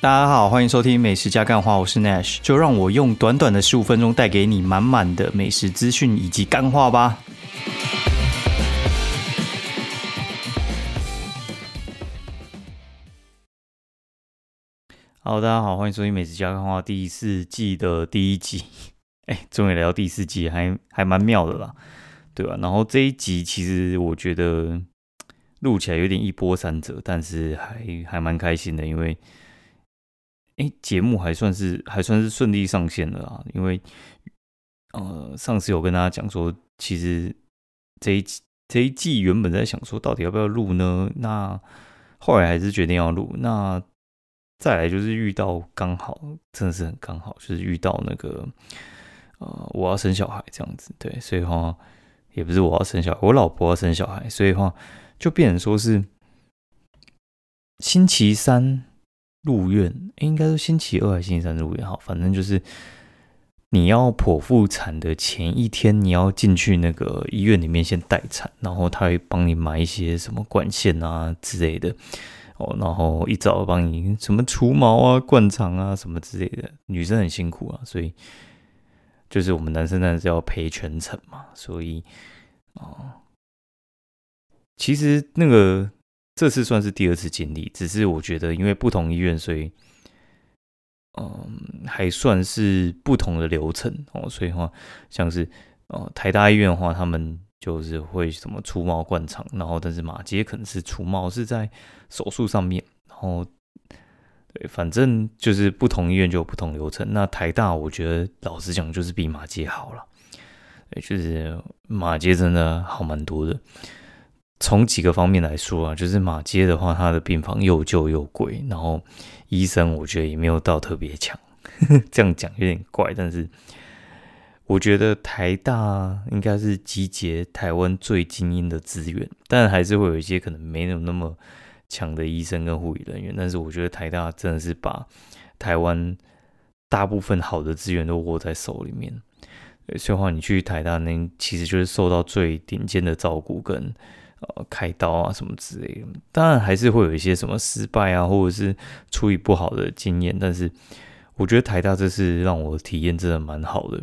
大家好，欢迎收听美食加干话，我是 Nash，就让我用短短的十五分钟带给你满满的美食资讯以及干话吧。好，大家好，欢迎收听美食加干话第四季的第一集。哎，终于来到第四季，还还蛮妙的啦，对吧？然后这一集其实我觉得录起来有点一波三折，但是还还蛮开心的，因为。哎，节目还算是还算是顺利上线了啊！因为呃，上次有跟大家讲说，其实这一这一季原本在想说，到底要不要录呢？那后来还是决定要录。那再来就是遇到刚好，真的是很刚好，就是遇到那个呃，我要生小孩这样子，对，所以话也不是我要生小孩，我老婆要生小孩，所以话就变成说是星期三。入院应该是星期二还是星期三入院？好，反正就是你要剖腹产的前一天，你要进去那个医院里面先待产，然后他会帮你买一些什么管线啊之类的哦，然后一早帮你什么除毛啊、灌肠啊什么之类的。女生很辛苦啊，所以就是我们男生当然是要陪全程嘛，所以哦，其实那个。这次算是第二次经历，只是我觉得因为不同医院，所以嗯，还算是不同的流程哦。所以话像是呃台大医院的话，他们就是会什么除毛灌肠，然后但是马街可能是除毛是在手术上面，然后对，反正就是不同医院就有不同流程。那台大我觉得老实讲就是比马街好了，对，就是马街真的好蛮多的。从几个方面来说啊，就是马街的话，它的病房又旧又贵，然后医生我觉得也没有到特别强。这样讲有点怪，但是我觉得台大应该是集结台湾最精英的资源，但还是会有一些可能没有那么强的医生跟护理人员。但是我觉得台大真的是把台湾大部分好的资源都握在手里面。所以话，你去台大那其实就是受到最顶尖的照顾跟。呃，开刀啊什么之类的，当然还是会有一些什么失败啊，或者是处理不好的经验。但是我觉得台大这次让我体验真的蛮好的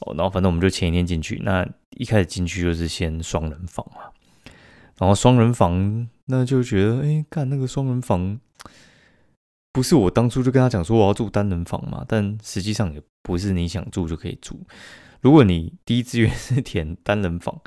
哦。然后反正我们就前一天进去，那一开始进去就是先双人房嘛。然后双人房那就觉得，哎，干那个双人房不是我当初就跟他讲说我要住单人房嘛？但实际上也不是你想住就可以住。如果你第一志愿是填单人房。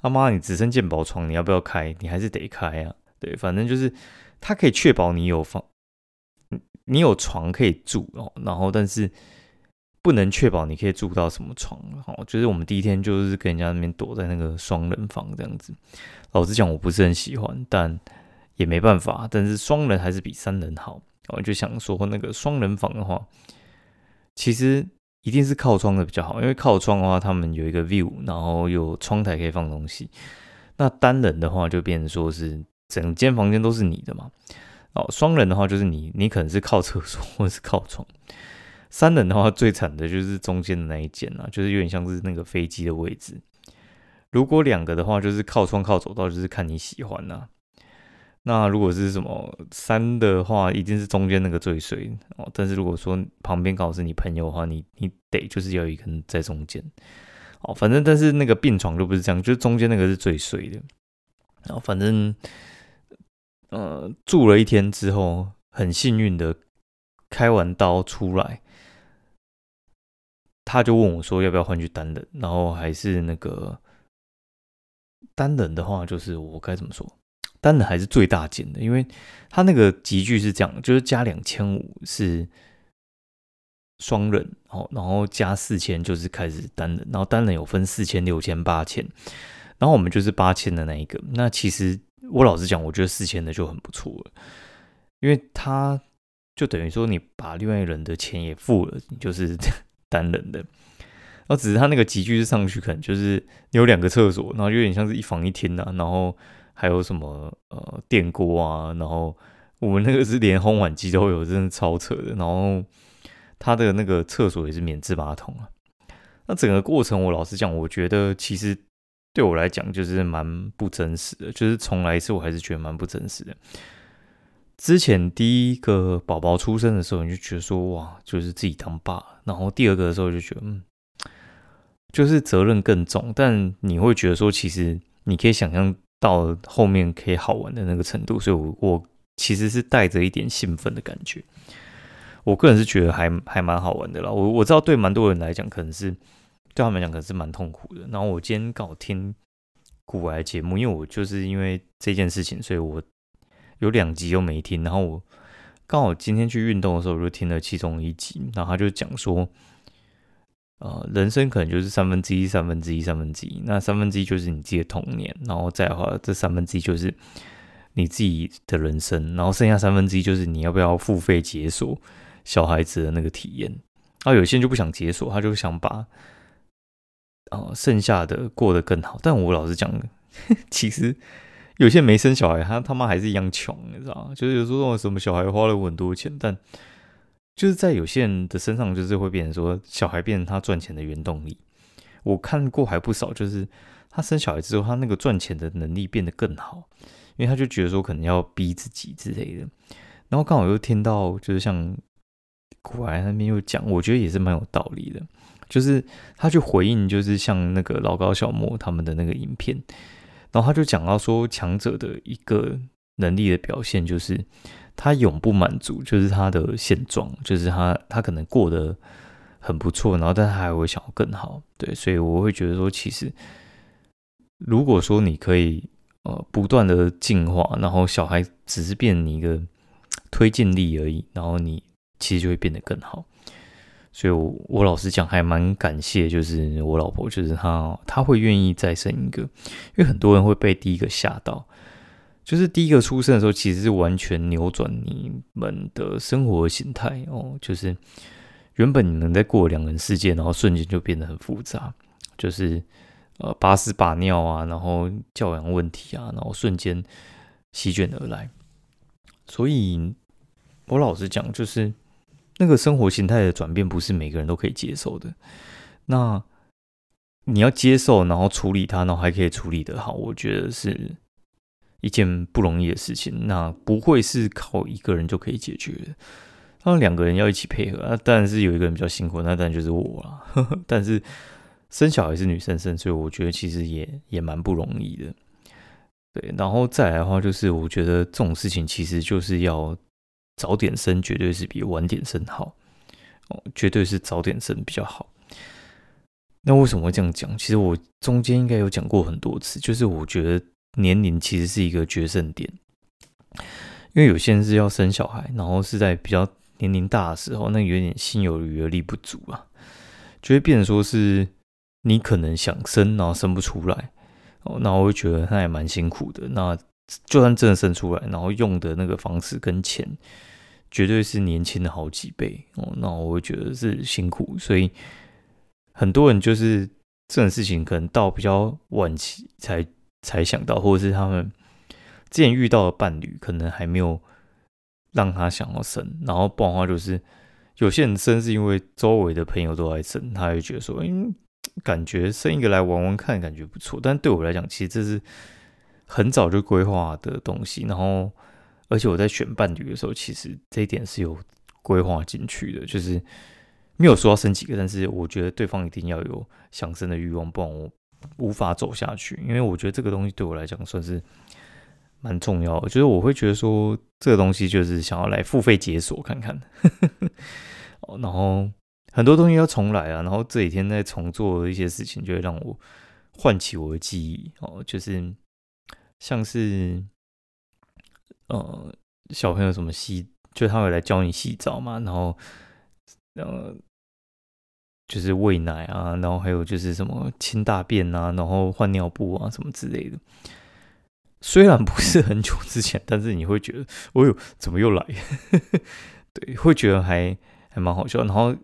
他妈，你只剩健保床，你要不要开？你还是得开啊。对，反正就是它可以确保你有房，你有床可以住哦。然后，但是不能确保你可以住到什么床哦。就是我们第一天就是跟人家那边躲在那个双人房这样子。老实讲，我不是很喜欢，但也没办法。但是双人还是比三人好。我就想说，那个双人房的话，其实。一定是靠窗的比较好，因为靠窗的话，他们有一个 view，然后有窗台可以放东西。那单人的话，就变成说是整间房间都是你的嘛。哦，双人的话，就是你你可能是靠厕所 或者是靠窗。三人的话，最惨的就是中间的那一间啊，就是有点像是那个飞机的位置。如果两个的话，就是靠窗靠走道，就是看你喜欢呐。那如果是什么三的话，一定是中间那个最水哦。但是如果说旁边刚好是你朋友的话，你你得就是有一个人在中间哦。反正但是那个病床就不是这样，就是中间那个是最衰的。然后反正呃住了一天之后，很幸运的开完刀出来，他就问我说要不要换去单人，然后还是那个单人的话，就是我该怎么说？单人还是最大件的，因为它那个集聚是这样，就是加两千五是双人，哦，然后加四千就是开始单人，然后单人有分四千、六千、八千，然后我们就是八千的那一个。那其实我老实讲，我觉得四千的就很不错了，因为它就等于说你把另外一人的钱也付了，你就是单人的，然后只是它那个集聚是上去，可能就是有两个厕所，然后有点像是一房一厅啊，然后。还有什么呃电锅啊，然后我们那个是连烘碗机都有，真的超扯的。然后他的那个厕所也是免治马桶啊。那整个过程，我老实讲，我觉得其实对我来讲就是蛮不真实的，就是重来一次，我还是觉得蛮不真实的。之前第一个宝宝出生的时候，你就觉得说哇，就是自己当爸；然后第二个的时候就觉得嗯，就是责任更重。但你会觉得说，其实你可以想象到后面可以好玩的那个程度，所以，我我其实是带着一点兴奋的感觉。我个人是觉得还还蛮好玩的啦。我我知道对蛮多人来讲，可能是对他们讲可能是蛮痛苦的。然后我今天刚好听古玩节目，因为我就是因为这件事情，所以我。有两集又没听，然后我刚好今天去运动的时候，我就听了其中一集，然后他就讲说，呃，人生可能就是三分之一、三分之一、三分之一，那三分之一就是你自己的童年，然后再的话，这三分之一就是你自己的人生，然后剩下三分之一就是你要不要付费解锁小孩子的那个体验。然后有些人就不想解锁，他就想把呃剩下的过得更好。但我老实讲，其实。有些没生小孩，他他妈还是一样穷，你知道吗？就是有时候什么小孩花了我很多钱，但就是在有些人的身上，就是会变成说小孩变成他赚钱的原动力。我看过还不少，就是他生小孩之后，他那个赚钱的能力变得更好，因为他就觉得说可能要逼自己之类的。然后刚好又听到，就是像古埃那边又讲，我觉得也是蛮有道理的，就是他去回应，就是像那个老高、小莫他们的那个影片。然后他就讲到说，强者的一个能力的表现就是他永不满足，就是他的现状，就是他他可能过得很不错，然后但他还会想要更好。对，所以我会觉得说，其实如果说你可以呃不断的进化，然后小孩只是变你一个推进力而已，然后你其实就会变得更好。所以，我我老实讲，还蛮感谢，就是我老婆，就是她，她会愿意再生一个，因为很多人会被第一个吓到，就是第一个出生的时候，其实是完全扭转你们的生活形态哦，就是原本你们在过两人世界，然后瞬间就变得很复杂，就是呃把屎把尿啊，然后教养问题啊，然后瞬间席卷而来，所以我老实讲，就是。那个生活形态的转变不是每个人都可以接受的，那你要接受，然后处理它，然后还可以处理得好，我觉得是一件不容易的事情。那不会是靠一个人就可以解决的，那两个人要一起配合啊。当然是有一个人比较辛苦，那当然就是我了。但是生小孩是女生生，所以我觉得其实也也蛮不容易的。对，然后再来的话，就是我觉得这种事情其实就是要。早点生绝对是比晚点生好哦，绝对是早点生比较好。那为什么会这样讲？其实我中间应该有讲过很多次，就是我觉得年龄其实是一个决胜点，因为有些人是要生小孩，然后是在比较年龄大的时候，那有点心有余而力不足啊，就会变成说是你可能想生，然后生不出来哦，那我会觉得他也蛮辛苦的。那就算真的生出来，然后用的那个方式跟钱。绝对是年轻的好几倍哦，那我会觉得是辛苦，所以很多人就是这种事情可能到比较晚期才才想到，或者是他们之前遇到的伴侣可能还没有让他想要生，然后不然的话就是有些人生是因为周围的朋友都在生，他会觉得说，嗯，感觉生一个来玩玩看，感觉不错，但对我来讲，其实这是很早就规划的东西，然后。而且我在选伴侣的时候，其实这一点是有规划进去的，就是没有说要生几个，但是我觉得对方一定要有想生的欲望，不然我无法走下去。因为我觉得这个东西对我来讲算是蛮重要的，就是我会觉得说这个东西就是想要来付费解锁看看，然后很多东西要重来啊，然后这几天在重做一些事情，就会让我唤起我的记忆哦，就是像是。呃，小朋友什么洗？就他会来教你洗澡嘛，然后，呃，就是喂奶啊，然后还有就是什么清大便啊，然后换尿布啊，什么之类的。虽然不是很久之前，但是你会觉得，哦呦，怎么又来？对，会觉得还还蛮好笑。然后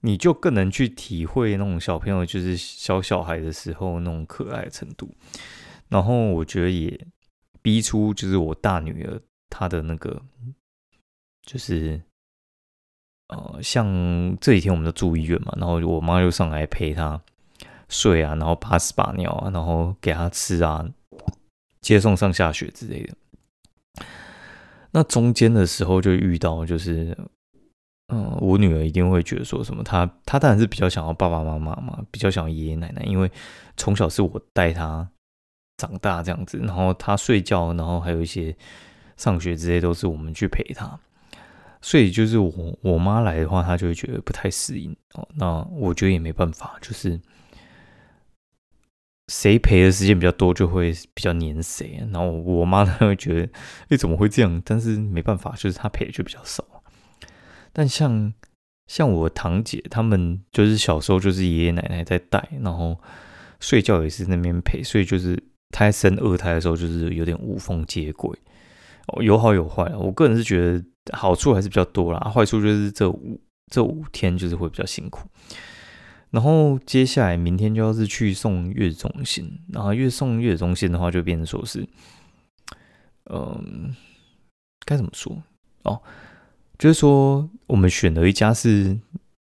你就更能去体会那种小朋友就是小小孩的时候那种可爱程度。然后我觉得也。逼出就是我大女儿她的那个，就是呃，像这几天我们都住医院嘛，然后我妈就上来陪她睡啊，然后把屎把尿啊，然后给她吃啊，接送上下学之类的。那中间的时候就遇到，就是嗯，我女儿一定会觉得说什么，她她当然是比较想要爸爸妈妈嘛，比较想要爷爷奶奶，因为从小是我带她长大这样子，然后她睡觉，然后还有一些上学之类都是我们去陪她。所以就是我我妈来的话，她就会觉得不太适应哦。那我觉得也没办法，就是谁陪的时间比较多，就会比较黏谁。然后我妈她会觉得，哎，怎么会这样？但是没办法，就是她陪的就比较少。但像像我堂姐他们，就是小时候就是爷爷奶奶在带，然后睡觉也是那边陪，所以就是胎生二胎的时候，就是有点无缝接轨。有好有坏。我个人是觉得。好处还是比较多啦，坏处就是这五这五天就是会比较辛苦。然后接下来明天就要是去送月子中心，然后月送月子中心的话，就变成说是，嗯，该怎么说哦？就是说我们选了一家是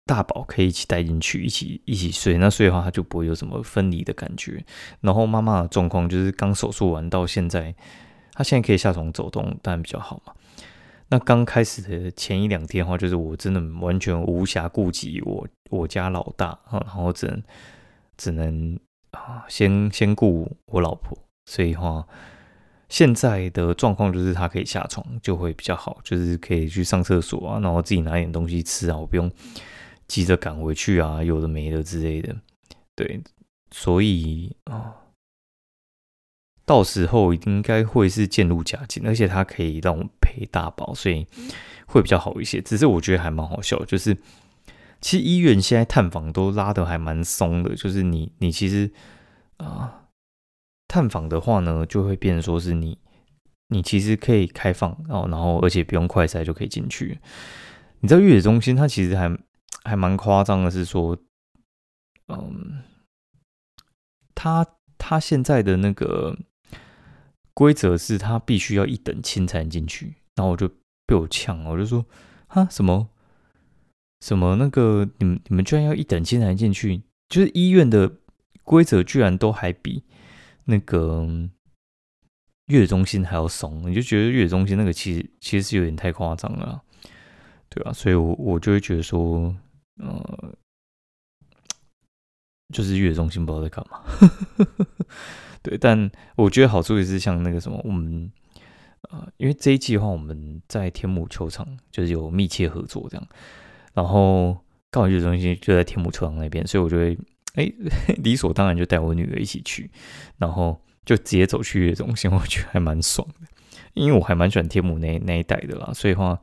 大宝可以一起带进去，一起一起睡，那睡的话他就不会有什么分离的感觉。然后妈妈的状况就是刚手术完到现在，他现在可以下床走动，当然比较好嘛。那刚开始的前一两天的话，就是我真的完全无暇顾及我我家老大啊，然后只能只能啊先先顾我老婆，所以话现在的状况就是他可以下床就会比较好，就是可以去上厕所啊，然后自己拿点东西吃啊，我不用急着赶回去啊，有的没的之类的，对，所以啊。到时候应该会是渐入佳境，而且它可以让我赔大保，所以会比较好一些。只是我觉得还蛮好笑，就是其实医院现在探访都拉的还蛮松的，就是你你其实啊探访的话呢，就会变成说是你你其实可以开放哦，然后而且不用快筛就可以进去。你知道月子中心它其实还还蛮夸张的，是说嗯，他他现在的那个。规则是他必须要一等亲才能进去，然后我就被我呛，我就说啊什么？什么？那个你们你们居然要一等亲才能进去，就是医院的规则居然都还比那个月子中心还要松，你就觉得月子中心那个其实其实是有点太夸张了，对吧？所以我我就会觉得说，呃，就是月中心不知道在干嘛。对，但我觉得好处也是像那个什么，我们呃，因为这一季的话，我们在天母球场就是有密切合作这样，然后刚好月中心就在天母球场那边，所以我就会哎 理所当然就带我女儿一起去，然后就直接走去月中心，我觉得还蛮爽的，因为我还蛮喜欢天母那那一带的啦，所以话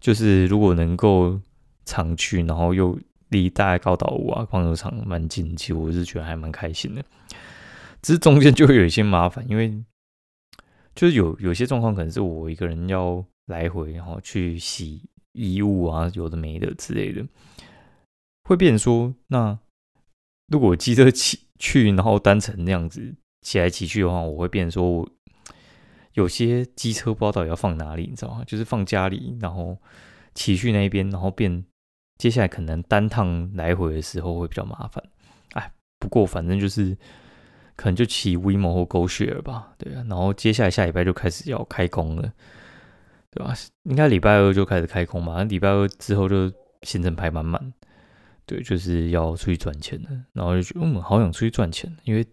就是如果能够常去，然后又离大概高岛屋啊、棒球场蛮近，其实我是觉得还蛮开心的。只是中间就会有一些麻烦，因为就是有有些状况可能是我一个人要来回，然后去洗衣物啊，有的没的之类的，会变说，那如果机车骑去，然后单程那样子骑来骑去的话，我会变说我有些机车不知道到底要放哪里，你知道吗？就是放家里，然后骑去那边，然后变接下来可能单趟来回的时候会比较麻烦。哎，不过反正就是。可能就骑 WeMo 或狗血了吧，对啊，然后接下来下礼拜就开始要开工了，对吧？应该礼拜二就开始开工嘛，礼拜二之后就行程排满满，对，就是要出去赚钱的，然后就觉得嗯，好想出去赚钱，因为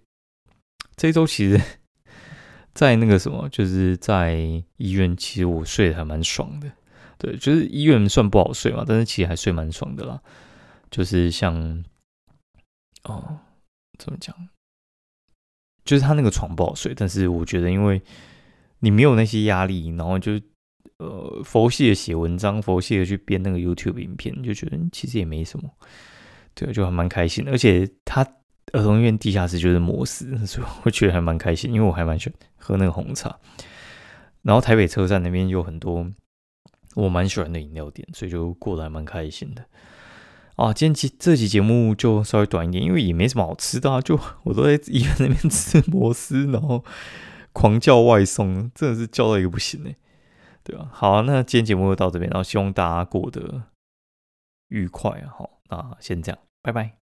这周其实，在那个什么，就是在医院，其实我睡得还蛮爽的，对，就是医院算不好睡嘛，但是其实还睡蛮爽的啦，就是像哦，怎么讲？就是他那个床不好睡，但是我觉得，因为你没有那些压力，然后就呃佛系的写文章，佛系的去编那个 YouTube 影片，就觉得其实也没什么，对，就还蛮开心的。而且他儿童医院地下室就是摩斯，所以我觉得还蛮开心，因为我还蛮喜欢喝那个红茶。然后台北车站那边有很多我蛮喜欢的饮料店，所以就过得还蛮开心的。啊，今天期这期节目就稍微短一点，因为也没什么好吃的，就 我都在医院那边吃摩斯，然后狂叫外送，真的是叫到一个不行哎，对吧？好，那今天节目就到这边，然后希望大家过得愉快，好，那先这样，拜拜。